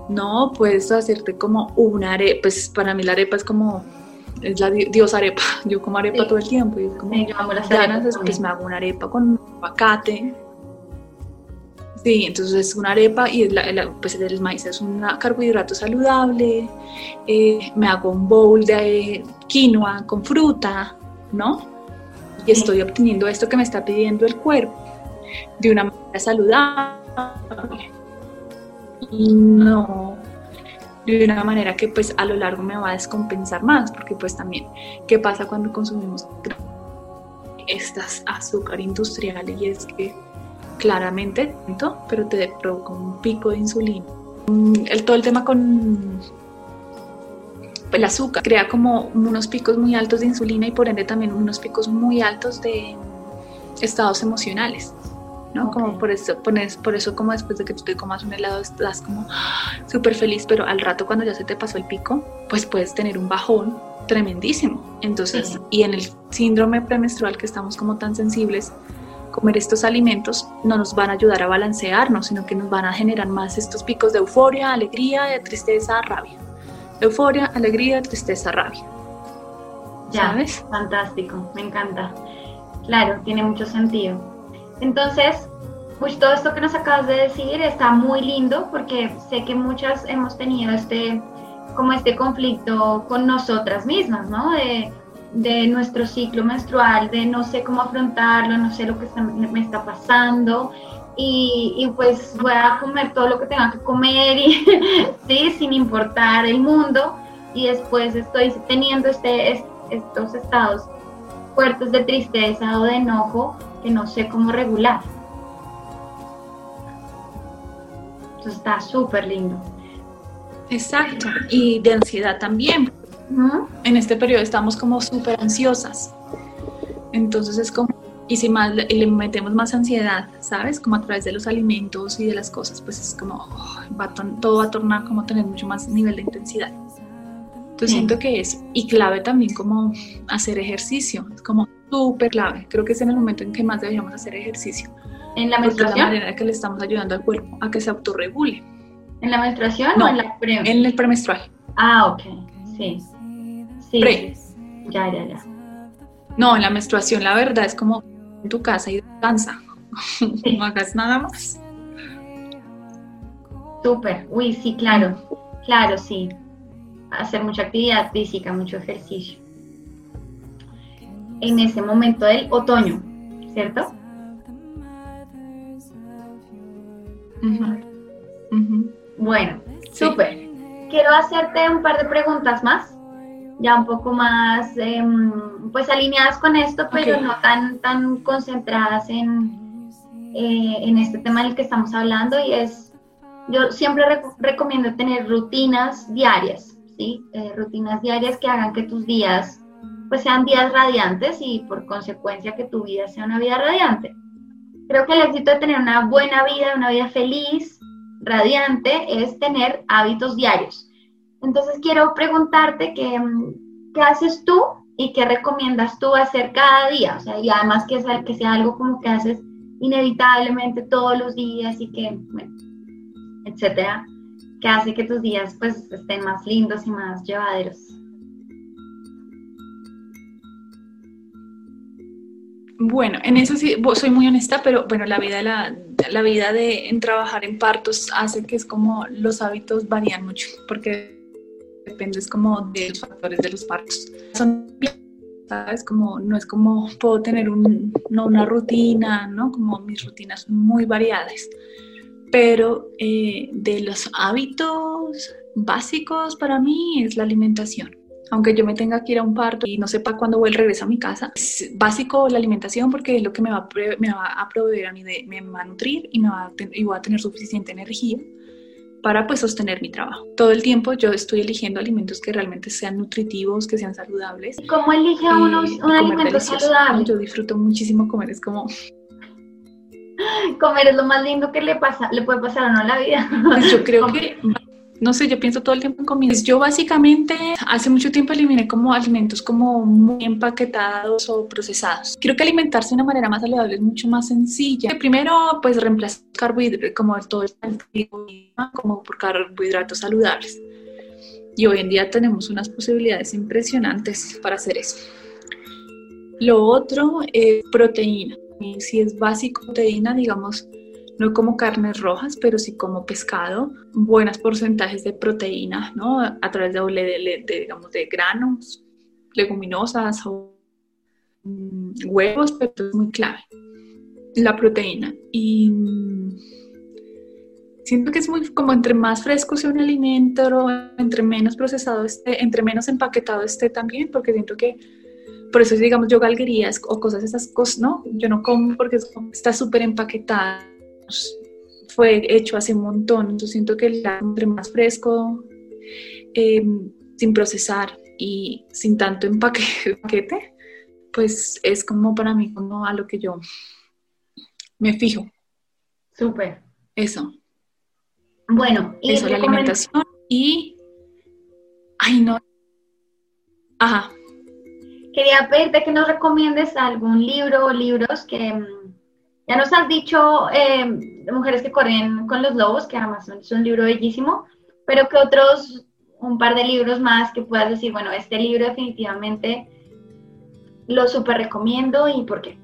no puedes hacerte como una arepa, pues para mí la arepa es como, es la diosa arepa, yo como arepa todo el tiempo y es como, sí, yo amo las ganas, pues me hago una arepa con aguacate, Sí, entonces es una arepa y pues el maíz es un carbohidrato saludable. Eh, me hago un bowl de quinoa con fruta, ¿no? Y estoy obteniendo esto que me está pidiendo el cuerpo de una manera saludable. Y no de una manera que pues a lo largo me va a descompensar más, porque pues también, ¿qué pasa cuando consumimos estas azúcar industrial? Y es que claramente, pero te provoca un pico de insulina. Mm, el, todo el tema con el azúcar crea como unos picos muy altos de insulina y por ende también unos picos muy altos de estados emocionales. ¿No? Como por eso, pones, por eso como después de que tú te comas un helado estás como súper feliz, pero al rato cuando ya se te pasó el pico, pues puedes tener un bajón tremendísimo. Entonces, y en el síndrome premenstrual que estamos como tan sensibles, comer estos alimentos no nos van a ayudar a balancearnos, sino que nos van a generar más estos picos de euforia, alegría, de tristeza, rabia. Euforia, alegría, tristeza, rabia. Ya, ¿Sabes? Fantástico, me encanta. Claro, tiene mucho sentido. Entonces, pues todo esto que nos acabas de decir está muy lindo porque sé que muchas hemos tenido este, como este conflicto con nosotras mismas, ¿no? De, de nuestro ciclo menstrual, de no sé cómo afrontarlo, no sé lo que me está pasando. Y, pues voy a comer todo lo que tenga que comer y sí, sin importar el mundo. Y después estoy teniendo este, estos estados fuertes de tristeza o de enojo que no sé cómo regular. Eso está súper lindo. Exacto, y de ansiedad también. En este periodo estamos como súper ansiosas. Entonces es como, y si más le, metemos más ansiedad, ¿sabes? Como a través de los alimentos y de las cosas, pues es como, va todo va a tornar como tener mucho más nivel de intensidad. Entonces siento que es, y clave también como hacer ejercicio, es como súper clave. Creo que es en el momento en que más deberíamos hacer ejercicio. En la menstruación. la manera que le estamos ayudando al cuerpo a que se autorregule. ¿En la menstruación o en la pre? En el premenstrual. Ah, ok, sí. Sí. Pre. Ya, ya, ya. No, en la menstruación la verdad es como en tu casa y descansa. no hagas nada más. Súper. Uy, sí, claro. Claro, sí. Hacer mucha actividad física, mucho ejercicio. En ese momento del otoño, ¿cierto? Bueno, súper. Quiero hacerte un par de preguntas más, ya un poco más, em, pues alineadas con esto, pero no tan, tan concentradas en, eh, en este tema del que estamos hablando y es, yo siempre recomiendo tener rutinas diarias, ¿sí? Eh, rutinas diarias que hagan que tus días pues sean días radiantes y por consecuencia que tu vida sea una vida radiante. Creo que el éxito de tener una buena vida, una vida feliz, radiante, es tener hábitos diarios. Entonces quiero preguntarte qué, qué haces tú y qué recomiendas tú hacer cada día. O sea, y además que sea, que sea algo como que haces inevitablemente todos los días y que, etcétera, que hace que tus días pues estén más lindos y más llevaderos. Bueno, en eso sí soy muy honesta, pero bueno, la vida, la, la vida de en trabajar en partos hace que es como los hábitos varían mucho, porque depende como de los factores de los partos. Son, ¿sabes? Como no es como puedo tener un, no una rutina, ¿no? Como mis rutinas muy variadas, pero eh, de los hábitos básicos para mí es la alimentación aunque yo me tenga que ir a un parto y no sepa cuándo voy a regresar a mi casa, es básico la alimentación porque es lo que me va a, me va a proveer a mí, de, me va a nutrir y, me va a y voy a tener suficiente energía para pues sostener mi trabajo. Todo el tiempo yo estoy eligiendo alimentos que realmente sean nutritivos, que sean saludables. ¿Cómo elige uno un alimento saludable? Yo disfruto muchísimo comer, es como... Comer es lo más lindo que le pasa, le puede pasar a uno en la vida. Pues yo creo que no sé, yo pienso todo el tiempo en comida. Yo básicamente hace mucho tiempo eliminé como alimentos como muy empaquetados o procesados. Creo que alimentarse de una manera más saludable es mucho más sencilla. Primero, pues reemplazar carbohidratos, como todo el como por carbohidratos saludables. Y hoy en día tenemos unas posibilidades impresionantes para hacer eso. Lo otro es proteína. Si es básico proteína, digamos, no como carnes rojas, pero sí como pescado, buenos porcentajes de proteína, ¿no? A través de, de, digamos, de granos, leguminosas o mm, huevos, pero es muy clave la proteína. Y mm, siento que es muy como entre más fresco sea un alimento, entre menos procesado esté, entre menos empaquetado esté también, porque siento que por eso digamos yo galguerías o cosas esas cosas, ¿no? Yo no como porque está súper empaquetada fue hecho hace un montón, entonces siento que el entre más fresco, em, sin procesar y sin tanto empaquete, pues es como para mí como a lo que yo me fijo. Súper. Eso. Bueno, y eso, la alimentación y... Ay, no. Ajá. Quería pedirte que nos recomiendes algún libro o libros que mm, ya nos has dicho eh, Mujeres que corren con los lobos, que además es un libro bellísimo, pero que otros, un par de libros más que puedas decir, bueno, este libro definitivamente lo súper recomiendo y por qué.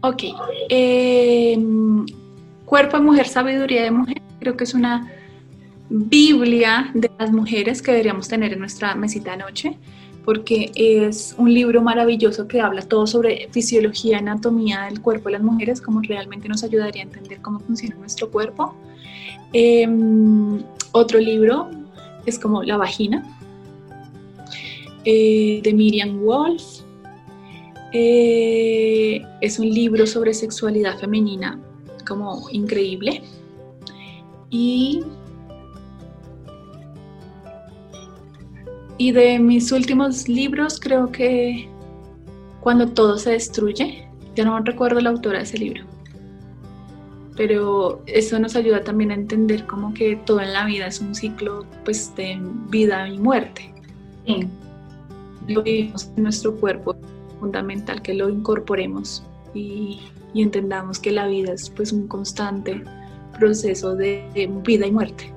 Ok. Em, Cuerpo de Mujer, Sabiduría de Mujer, creo que es una Biblia de las mujeres que deberíamos tener en nuestra mesita de noche, porque es un libro maravilloso que habla todo sobre fisiología, anatomía del cuerpo de las mujeres, como realmente nos ayudaría a entender cómo funciona nuestro cuerpo. Em, otro libro es como La vagina, eh, de Miriam Wolf. Eh, es un libro sobre sexualidad femenina como increíble. Y, y de mis últimos libros creo que Cuando todo se destruye, ya no recuerdo la autora de ese libro, pero eso nos ayuda también a entender como que todo en la vida es un ciclo pues de vida y muerte. Sí. Lo vivimos en nuestro cuerpo, fundamental que lo incorporemos y, entendamos que la vida es pues un constante proceso de, vida y muerte.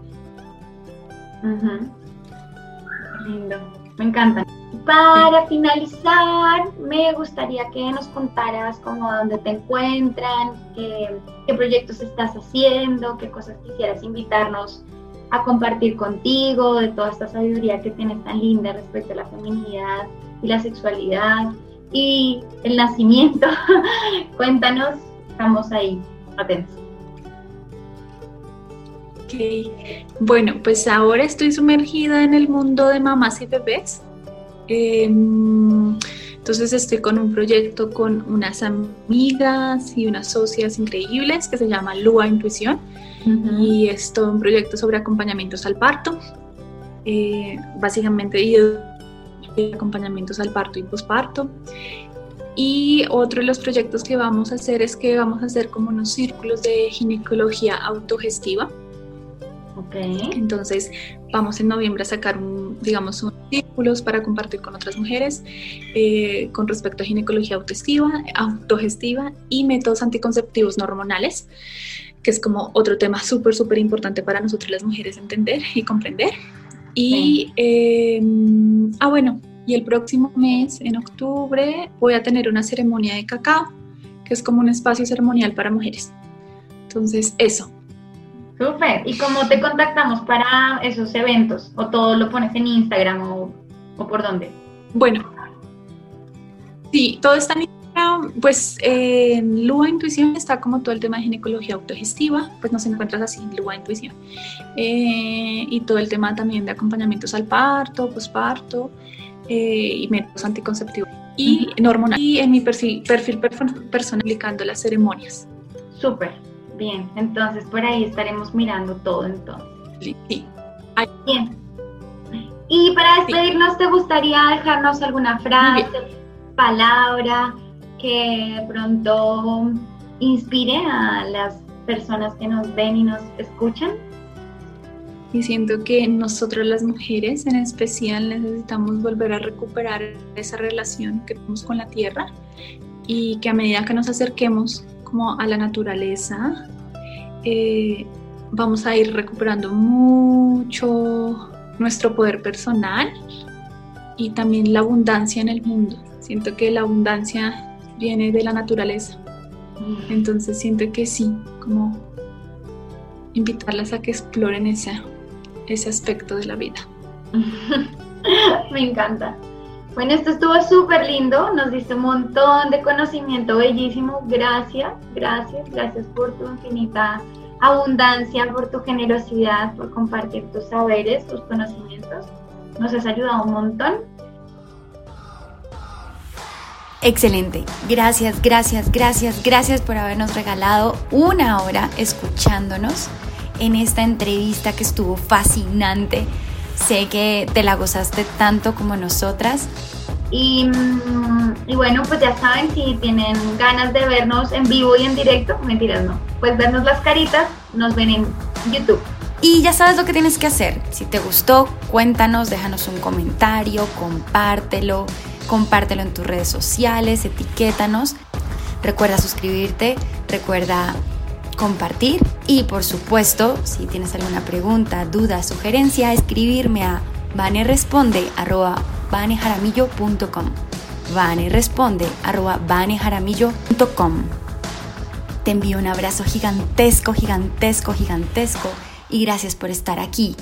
Lindo, me encanta. Para finalizar, me gustaría que nos contaras cómo dónde te encuentran, qué, qué proyectos estás haciendo, qué cosas quisieras invitarnos a compartir contigo, de toda esta sabiduría que tienes tan linda respecto a la feminidad y la sexualidad y el nacimiento. Cuéntanos, estamos ahí, atentos. Ok, bueno, pues ahora estoy sumergida en el mundo de mamás y bebés. Em, entonces estoy con un proyecto con unas amigas y unas socias increíbles que se llama Lua Intuición y es todo un proyecto sobre acompañamientos al parto. Eh, básicamente acompañamientos al parto y posparto. Y otro de los proyectos que vamos a hacer es que vamos a hacer como unos círculos de ginecología autogestiva. Okay. Entonces vamos en noviembre a sacar, un, digamos, unos círculos para compartir con otras mujeres eh, con respecto a ginecología autogestiva, autogestiva y métodos anticonceptivos no hormonales, que es como otro tema súper, súper importante para nosotros las mujeres entender y comprender. Y, em, ah, bueno, y el próximo mes, en octubre, voy a tener una ceremonia de cacao, que es como un espacio ceremonial para mujeres. Entonces, eso. Súper. ¿Y cómo te contactamos para esos eventos? ¿O todo lo pones en Instagram o, o por dónde? Bueno, sí, todo está en pues en Lua Intuición está como todo el tema de ginecología autogestiva, pues nos encuentras así en Lua Intuición. Eh, y todo el tema también de acompañamientos al parto, posparto eh, y métodos anticonceptivos. Y, normal, y en mi perfil, perfil personal las ceremonias. Súper, bien. Entonces por ahí estaremos mirando todo entonces. Sí. Bien. Y para despedirnos, ¿te gustaría dejarnos alguna frase, palabra? que pronto inspire a las personas que nos ven y nos escuchan. Y siento que nosotros las mujeres en especial necesitamos volver a recuperar esa relación que tenemos con la tierra y que a medida que nos acerquemos como a la naturaleza, eh, vamos a ir recuperando mucho nuestro poder personal y también la abundancia en el mundo. Siento que la abundancia viene de la naturaleza. Entonces siento que sí, como invitarlas a que exploren ese, ese aspecto de la vida. Me encanta. Bueno, esto estuvo súper lindo, nos diste un montón de conocimiento bellísimo. Gracias, gracias, gracias por tu infinita abundancia, por tu generosidad, por compartir tus saberes, tus conocimientos. Nos has ayudado un montón Excelente. Gracias, gracias, gracias, gracias por habernos regalado una hora escuchándonos en esta entrevista que estuvo fascinante. Sé que te la gozaste tanto como nosotras. Y, mm, y, bueno, pues ya saben, si tienen ganas de vernos en vivo y en directo, mentiras no, pues vernos las caritas, nos ven en YouTube. Y ya sabes lo que tienes que hacer. Si te gustó, cuéntanos, déjanos un comentario, compártelo compártelo en tus redes sociales, etiquétanos. Recuerda suscribirte, recuerda compartir y por supuesto, si tienes alguna pregunta, duda, sugerencia, escribirme a vaneresponde@vanejaramillo.com. vaneresponde@vanejaramillo.com. Te envío un abrazo gigantesco, gigantesco, gigantesco y gracias por estar aquí.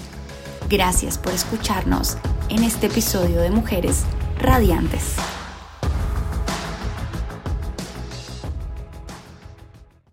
Gracias por escucharnos en este episodio de Mujeres Radiantes.